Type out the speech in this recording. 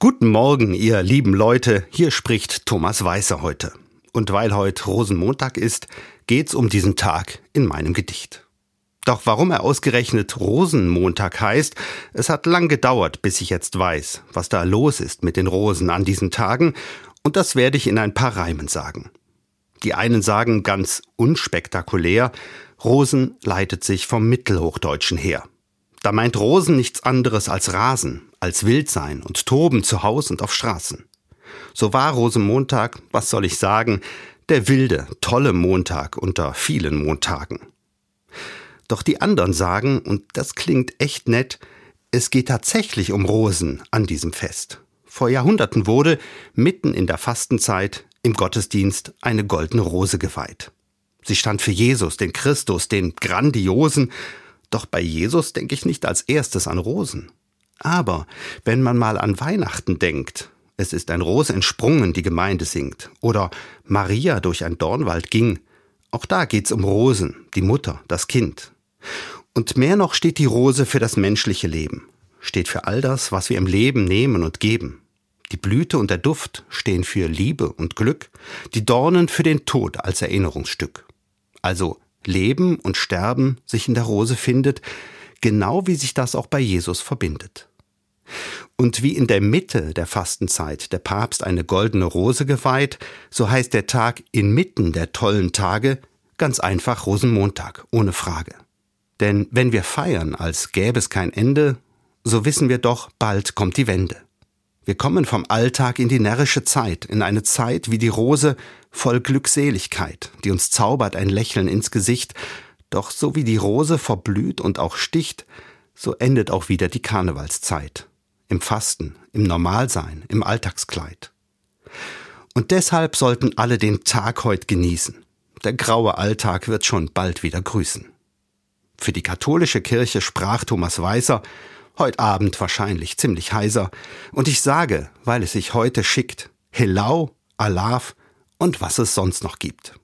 Guten Morgen, ihr lieben Leute. Hier spricht Thomas Weißer heute. Und weil heute Rosenmontag ist, geht's um diesen Tag in meinem Gedicht. Doch warum er ausgerechnet Rosenmontag heißt, es hat lang gedauert, bis ich jetzt weiß, was da los ist mit den Rosen an diesen Tagen, und das werde ich in ein paar Reimen sagen. Die einen sagen ganz unspektakulär, Rosen leitet sich vom Mittelhochdeutschen her. Da meint Rosen nichts anderes als Rasen, als Wildsein und Toben zu Haus und auf Straßen. So war Rosenmontag, was soll ich sagen, der wilde, tolle Montag unter vielen Montagen. Doch die anderen sagen, und das klingt echt nett, es geht tatsächlich um Rosen an diesem Fest. Vor Jahrhunderten wurde, mitten in der Fastenzeit, im Gottesdienst eine goldene Rose geweiht. Sie stand für Jesus, den Christus, den Grandiosen, doch bei Jesus denke ich nicht als erstes an Rosen. Aber wenn man mal an Weihnachten denkt, es ist ein Ros entsprungen, die Gemeinde singt, oder Maria durch ein Dornwald ging, auch da geht's um Rosen, die Mutter, das Kind. Und mehr noch steht die Rose für das menschliche Leben, steht für all das, was wir im Leben nehmen und geben. Die Blüte und der Duft stehen für Liebe und Glück, die Dornen für den Tod als Erinnerungsstück. Also Leben und Sterben sich in der Rose findet, genau wie sich das auch bei Jesus verbindet. Und wie in der Mitte der Fastenzeit der Papst eine goldene Rose geweiht, so heißt der Tag inmitten der tollen Tage ganz einfach Rosenmontag, ohne Frage. Denn wenn wir feiern, als gäbe es kein Ende, so wissen wir doch, bald kommt die Wende. Wir kommen vom Alltag in die närrische Zeit, in eine Zeit wie die Rose voll Glückseligkeit, die uns zaubert ein Lächeln ins Gesicht, doch so wie die Rose verblüht und auch sticht, so endet auch wieder die Karnevalszeit. Im Fasten, im Normalsein, im Alltagskleid. Und deshalb sollten alle den Tag heut genießen. Der graue Alltag wird schon bald wieder grüßen. Für die katholische Kirche sprach Thomas Weißer, Heut Abend wahrscheinlich ziemlich heiser. Und ich sage, weil es sich heute schickt, Helau, Alaf und was es sonst noch gibt.